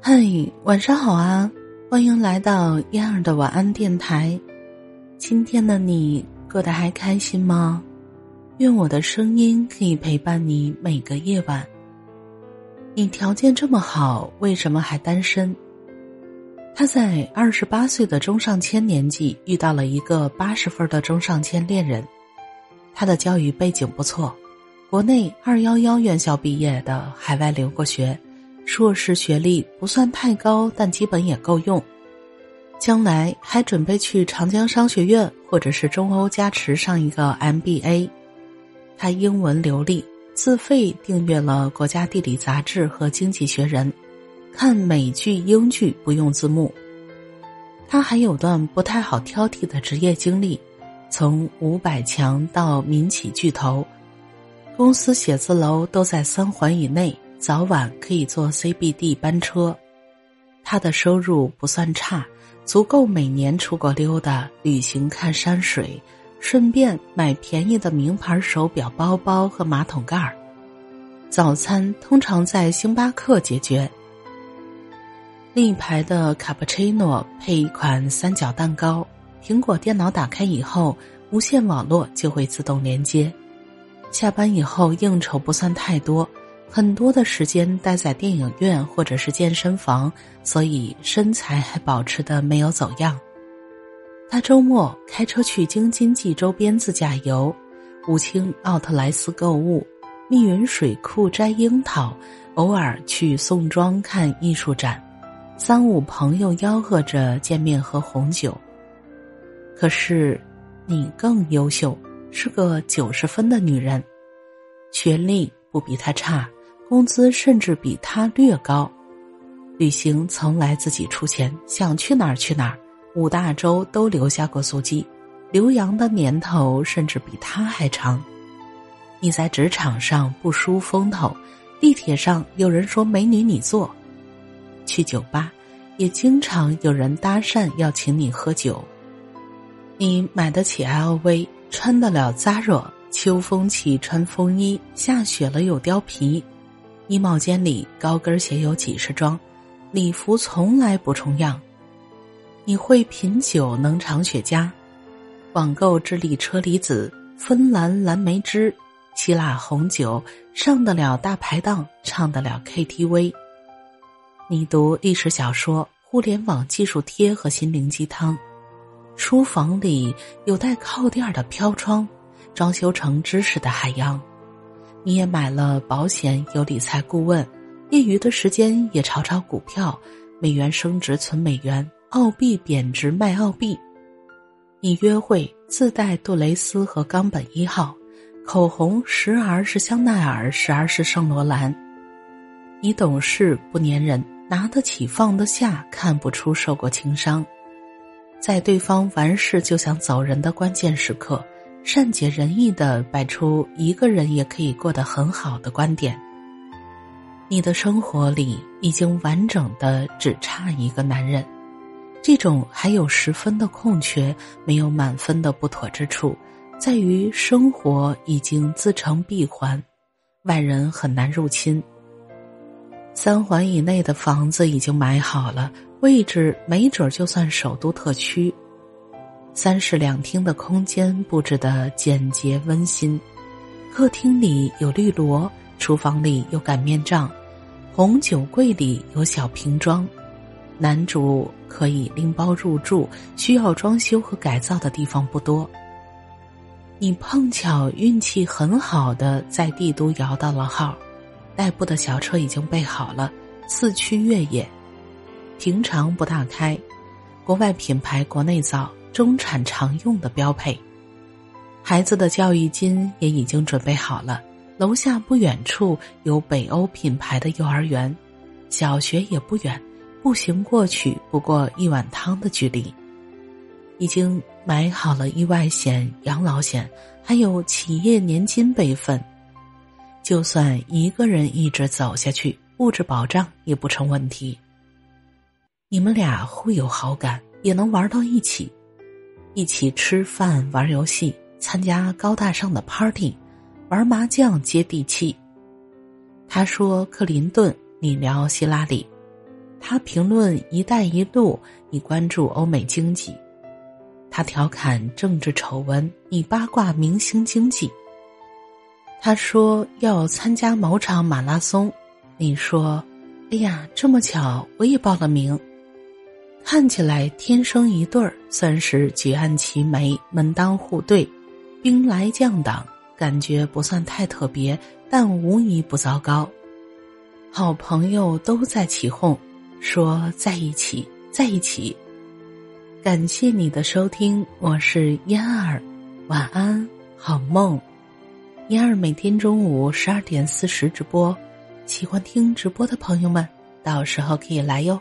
嗨，晚上好啊！欢迎来到燕儿的晚安电台。今天的你过得还开心吗？愿我的声音可以陪伴你每个夜晚。你条件这么好，为什么还单身？他在二十八岁的中上签年纪遇到了一个八十分的中上签恋人，他的教育背景不错，国内二幺幺院校毕业的，海外留过学。硕士学历不算太高，但基本也够用。将来还准备去长江商学院或者是中欧加持上一个 MBA。他英文流利，自费订阅了《国家地理》杂志和《经济学人》，看美剧、英剧不用字幕。他还有段不太好挑剔的职业经历，从五百强到民企巨头，公司写字楼都在三环以内。早晚可以坐 CBD 班车，他的收入不算差，足够每年出国溜达、旅行、看山水，顺便买便宜的名牌手表、包包和马桶盖儿。早餐通常在星巴克解决。另一排的卡布奇诺配一款三角蛋糕，苹果电脑打开以后，无线网络就会自动连接。下班以后应酬不算太多。很多的时间待在电影院或者是健身房，所以身材还保持的没有走样。他周末开车去京津冀周边自驾游，武清奥特莱斯购物，密云水库摘樱桃，偶尔去宋庄看艺术展，三五朋友吆喝着见面喝红酒。可是，你更优秀，是个九十分的女人，学历不比他差。工资甚至比他略高，旅行从来自己出钱，想去哪儿去哪儿，五大洲都留下过足迹，留洋的年头甚至比他还长。你在职场上不输风头，地铁上有人说美女你坐，去酒吧也经常有人搭讪要请你喝酒。你买得起 LV，穿得了 Zara，秋风起穿风衣，下雪了有貂皮。衣帽间里高跟鞋有几十双，礼服从来不重样。你会品酒，能尝雪茄，网购智利车厘子、芬兰蓝莓汁、希腊红酒，上得了大排档，唱得了 KTV。你读历史小说、互联网技术贴和心灵鸡汤，书房里有带靠垫的飘窗，装修成知识的海洋。你也买了保险，有理财顾问，业余的时间也炒炒股票，美元升值存美元，澳币贬值卖澳币。你约会自带杜蕾斯和冈本一号，口红时而是香奈儿，时而是圣罗兰。你懂事不粘人，拿得起放得下，看不出受过情伤，在对方完事就想走人的关键时刻。善解人意的摆出一个人也可以过得很好的观点。你的生活里已经完整的只差一个男人，这种还有十分的空缺，没有满分的不妥之处，在于生活已经自成闭环，外人很难入侵。三环以内的房子已经买好了，位置没准就算首都特区。三室两厅的空间布置的简洁温馨，客厅里有绿萝，厨房里有擀面杖，红酒柜里有小瓶装。男主可以拎包入住，需要装修和改造的地方不多。你碰巧运气很好的在帝都摇到了号，代步的小车已经备好了，四驱越野，平常不大开，国外品牌国内造。中产常用的标配，孩子的教育金也已经准备好了。楼下不远处有北欧品牌的幼儿园，小学也不远，步行过去不过一碗汤的距离。已经买好了意外险、养老险，还有企业年金备份。就算一个人一直走下去，物质保障也不成问题。你们俩互有好感，也能玩到一起。一起吃饭、玩游戏、参加高大上的 party、玩麻将，接地气。他说克林顿，你聊希拉里。他评论“一带一路”，你关注欧美经济；他调侃政治丑闻，你八卦明星经济。他说要参加某场马拉松，你说：“哎呀，这么巧，我也报了名。”看起来天生一对儿，算是举案齐眉、门当户对、兵来将挡，感觉不算太特别，但无疑不糟糕。好朋友都在起哄，说在一起，在一起。感谢你的收听，我是嫣儿，晚安，好梦。嫣儿每天中午十二点四十直播，喜欢听直播的朋友们，到时候可以来哟。